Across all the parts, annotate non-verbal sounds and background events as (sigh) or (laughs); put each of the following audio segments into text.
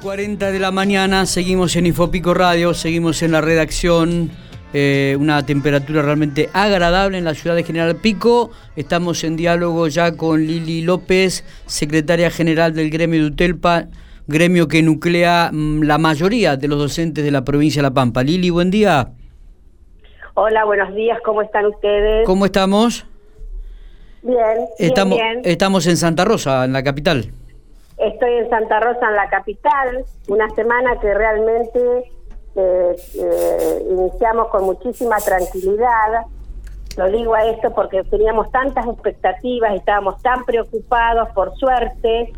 9.40 de la mañana, seguimos en Infopico Radio, seguimos en la redacción, eh, una temperatura realmente agradable en la ciudad de General Pico. Estamos en diálogo ya con Lili López, secretaria general del gremio de Utelpa, gremio que nuclea mm, la mayoría de los docentes de la provincia de La Pampa. Lili, buen día. Hola, buenos días, ¿cómo están ustedes? ¿Cómo estamos? Bien, estamos, bien, Estamos en Santa Rosa, en la capital. Estoy en Santa Rosa, en la capital, una semana que realmente eh, eh, iniciamos con muchísima tranquilidad. Lo digo a esto porque teníamos tantas expectativas, estábamos tan preocupados, por suerte,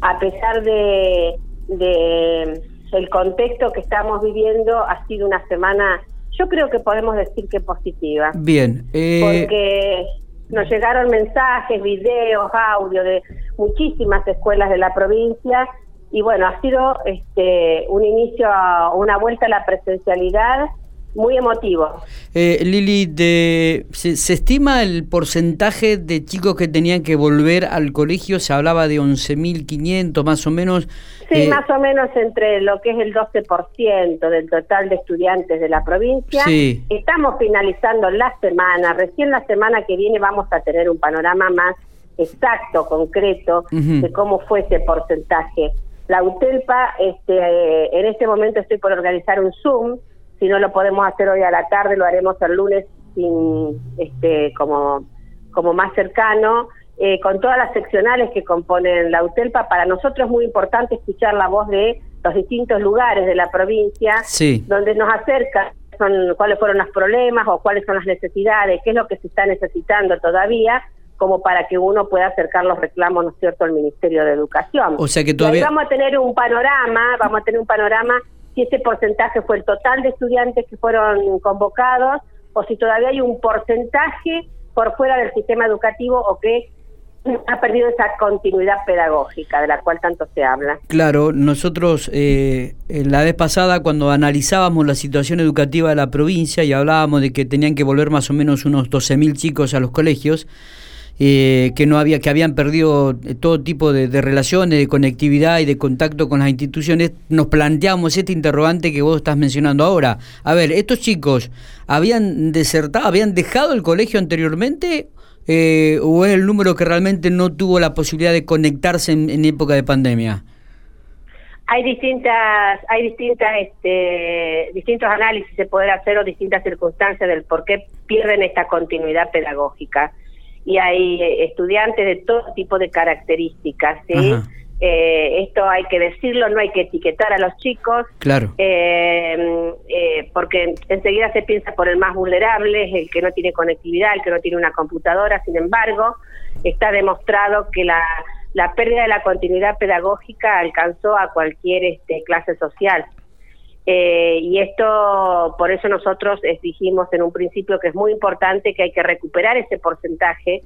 a pesar de, de el contexto que estamos viviendo, ha sido una semana, yo creo que podemos decir que positiva. Bien. Eh... Porque nos llegaron mensajes, videos, audio de muchísimas escuelas de la provincia y bueno, ha sido este un inicio, una vuelta a la presencialidad muy emotivo. Eh, Lili, de, se, estima el porcentaje de chicos que tenían que volver al colegio? Se hablaba de 11.500 más o menos. Sí, eh, más o menos entre lo que es el 12% del total de estudiantes de la provincia. Sí. Estamos finalizando la semana, recién la semana que viene vamos a tener un panorama más exacto, concreto, de cómo fue ese porcentaje. La UTELPA, este, eh, en este momento estoy por organizar un Zoom, si no lo podemos hacer hoy a la tarde, lo haremos el lunes sin, este, como, como más cercano, eh, con todas las seccionales que componen la UTELPA. Para nosotros es muy importante escuchar la voz de los distintos lugares de la provincia, donde nos acerca son, cuáles fueron los problemas o cuáles son las necesidades, qué es lo que se está necesitando todavía como para que uno pueda acercar los reclamos, ¿no es cierto?, al Ministerio de Educación. O sea que todavía... vamos a tener un panorama, vamos a tener un panorama si ese porcentaje fue el total de estudiantes que fueron convocados o si todavía hay un porcentaje por fuera del sistema educativo o que ha perdido esa continuidad pedagógica de la cual tanto se habla. Claro, nosotros eh, la vez pasada cuando analizábamos la situación educativa de la provincia y hablábamos de que tenían que volver más o menos unos 12.000 chicos a los colegios, eh, que no había, que habían perdido eh, todo tipo de, relaciones, de conectividad y de contacto con las instituciones, nos planteamos este interrogante que vos estás mencionando ahora. A ver, estos chicos habían desertado, habían dejado el colegio anteriormente eh, o es el número que realmente no tuvo la posibilidad de conectarse en, época de pandemia. Hay distintas, hay distintas, este, distintos análisis se pueden hacer o distintas circunstancias del por qué pierden esta continuidad pedagógica y hay eh, estudiantes de todo tipo de características, ¿sí? Eh, esto hay que decirlo, no hay que etiquetar a los chicos, claro. Eh, porque enseguida se piensa por el más vulnerable, el que no tiene conectividad, el que no tiene una computadora, sin embargo, está demostrado que la, la pérdida de la continuidad pedagógica alcanzó a cualquier este, clase social. Eh, y esto, por eso nosotros dijimos en un principio que es muy importante que hay que recuperar ese porcentaje,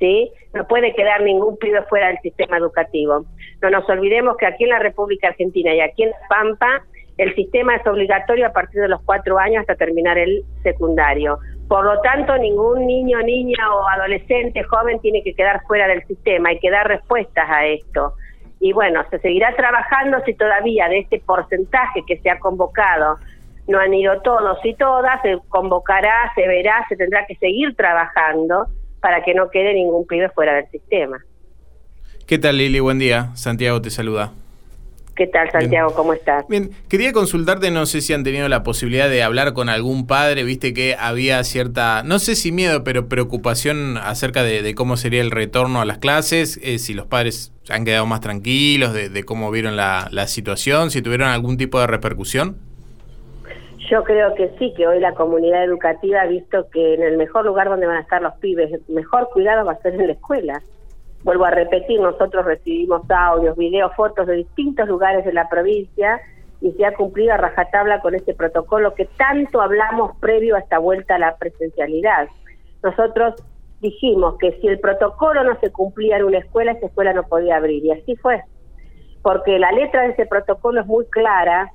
¿sí? No puede quedar ningún pibe fuera del sistema educativo. No nos olvidemos que aquí en la República Argentina y aquí en La Pampa, el sistema es obligatorio a partir de los cuatro años hasta terminar el secundario. Por lo tanto, ningún niño, niña o adolescente, joven tiene que quedar fuera del sistema. Hay que dar respuestas a esto y bueno, se seguirá trabajando si todavía de este porcentaje que se ha convocado no han ido todos y todas, se convocará, se verá, se tendrá que seguir trabajando para que no quede ningún pibe fuera del sistema. ¿Qué tal Lili? Buen día. Santiago te saluda. ¿Qué tal, Santiago? ¿Cómo estás? Bien, quería consultarte, no sé si han tenido la posibilidad de hablar con algún padre, viste que había cierta, no sé si miedo, pero preocupación acerca de, cómo sería el retorno a las clases, eh, si los padres han quedado más tranquilos, de, cómo vieron la, la, situación, si tuvieron algún tipo de repercusión. Yo creo que sí, que hoy la comunidad educativa ha visto que en el mejor lugar donde van a estar los pibes, mejor cuidado va a ser en la escuela Vuelvo a repetir, nosotros recibimos audios, videos, fotos de distintos lugares de la provincia y se ha cumplido a rajatabla con este protocolo que tanto hablamos previo a esta vuelta a la presencialidad. Nosotros dijimos que si el protocolo no se cumplía en una escuela, esa escuela no podía abrir y así fue, porque la letra de ese protocolo es muy clara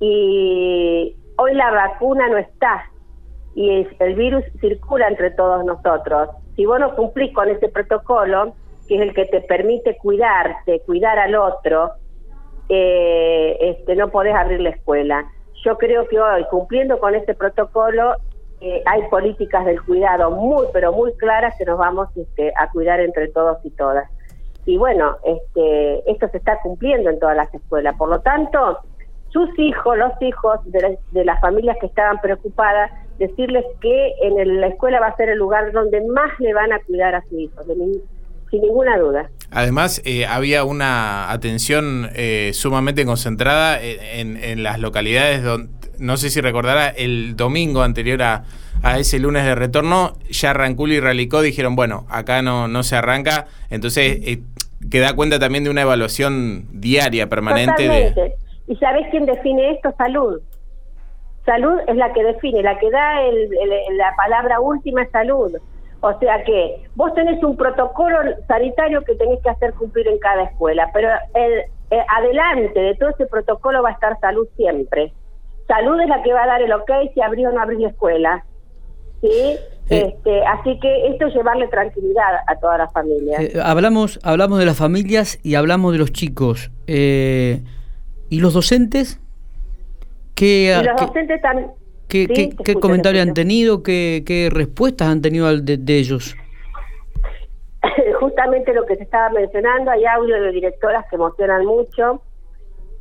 y hoy la vacuna no está y el virus circula entre todos nosotros. Si vos no cumplís con ese protocolo, que es el que te permite cuidarte, cuidar al otro, eh, este, no podés abrir la escuela. Yo creo que hoy, cumpliendo con este protocolo, eh, hay políticas del cuidado muy, pero muy claras que nos vamos este, a cuidar entre todos y todas. Y bueno, este, esto se está cumpliendo en todas las escuelas. Por lo tanto, sus hijos, los hijos de, de las familias que estaban preocupadas, decirles que en la escuela va a ser el lugar donde más le van a cuidar a sus hijos, sin ninguna duda. Además, eh, había una atención eh, sumamente concentrada en, en, las localidades donde, no sé si recordará, el domingo anterior a, a ese lunes de retorno, ya Ranculi y Ralicó dijeron, bueno, acá no, no se arranca, entonces eh, que da cuenta también de una evaluación diaria, permanente. De... ¿Y sabés quién define esto? Salud. Salud es la que define, la que da el, la palabra última es salud. O sea que vos tenés un protocolo sanitario que tenés que hacer cumplir en cada escuela, pero el, adelante de todo ese protocolo va a estar salud siempre. Salud es la que va a dar el ok si abrió o no abrió la escuela. ¿sí? Este, así que esto es llevarle tranquilidad a todas las familias. Eh, hablamos, hablamos de las familias y hablamos de los chicos. Eh, ¿Y los docentes? ¿Qué, y los docentes también... ¿Qué, qué, comentarios han tenido? ¿Qué, ¿Qué, respuestas han tenido de, de ellos? (laughs) Justamente lo que se estaba mencionando, hay audio de directoras que emocionan mucho.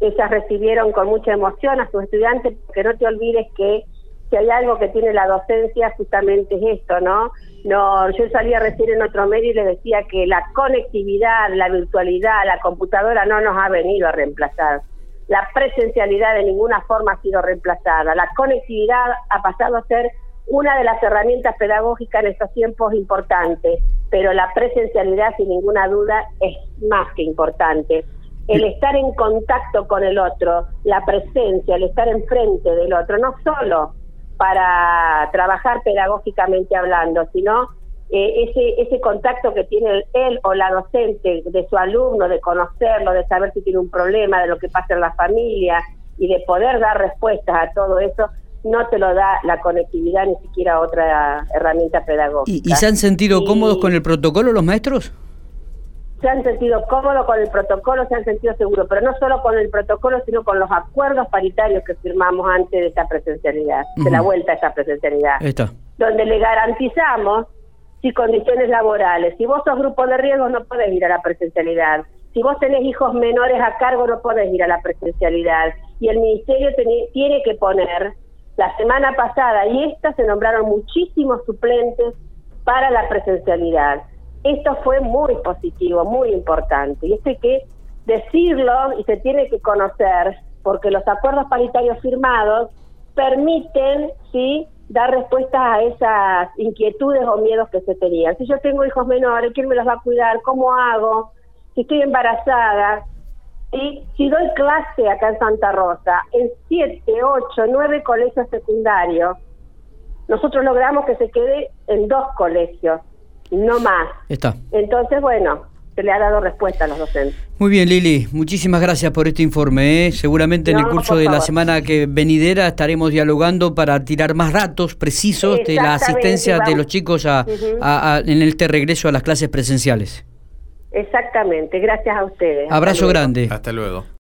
Ellas recibieron con mucha emoción a sus estudiantes, porque no te olvides que si hay algo que tiene la docencia, justamente es esto, ¿no? No, yo salía recién en otro medio y le decía que la conectividad, la virtualidad, la computadora no nos ha venido a reemplazar la presencialidad de ninguna forma ha sido reemplazada. La conectividad ha pasado a ser una de las herramientas pedagógicas en estos tiempos importantes, pero la presencialidad sin ninguna duda es más que importante. El estar en contacto con el otro, la presencia, el estar enfrente del otro, no solo para trabajar pedagógicamente hablando, sino eh, ese, ese contacto que tiene él o la docente de su alumno, de conocerlo, de saber si tiene un problema, de lo que pasa en la familia y de poder dar respuestas a todo eso, no te lo da la conectividad ni siquiera otra herramienta pedagógica. ¿Y, se han sentido cómodos con el protocolo los maestros? Se han sentido cómodos con el protocolo, se han sentido seguros, pero no solo con el protocolo, sino con los acuerdos paritarios que firmamos antes de esta presencialidad, de la vuelta a esta presencialidad. Está. Donde le garantizamos si condiciones laborales. Si vos sos grupo de riesgo no podés ir a la presencialidad. Si vos tenés hijos menores a cargo no podés ir a la presencialidad. Y el ministerio tiene que poner, la semana pasada y esta se nombraron muchísimos suplentes para la presencialidad. Esto fue muy positivo, muy importante. Y esto hay que decirlo y se tiene que conocer porque los acuerdos paritarios firmados permiten, ¿sí?, dar respuestas a esas inquietudes o miedos que se tenían. Si yo tengo hijos menores, ¿quién me los va a cuidar? ¿Cómo hago? Si estoy embarazada. Si doy clase acá en Santa Rosa, en siete, ocho, nueve colegios secundarios, nosotros logramos que se quede en dos colegios, no más. Está. Entonces, bueno, se le ha dado respuesta a los docentes. Muy bien, Lili, muchísimas gracias por este informe. ¿eh? Seguramente en el curso de la semana que venidera estaremos dialogando para tirar más datos precisos de la asistencia de los chicos a, en este regreso a las clases presenciales. Exactamente, gracias a ustedes. Abrazo grande. Hasta luego.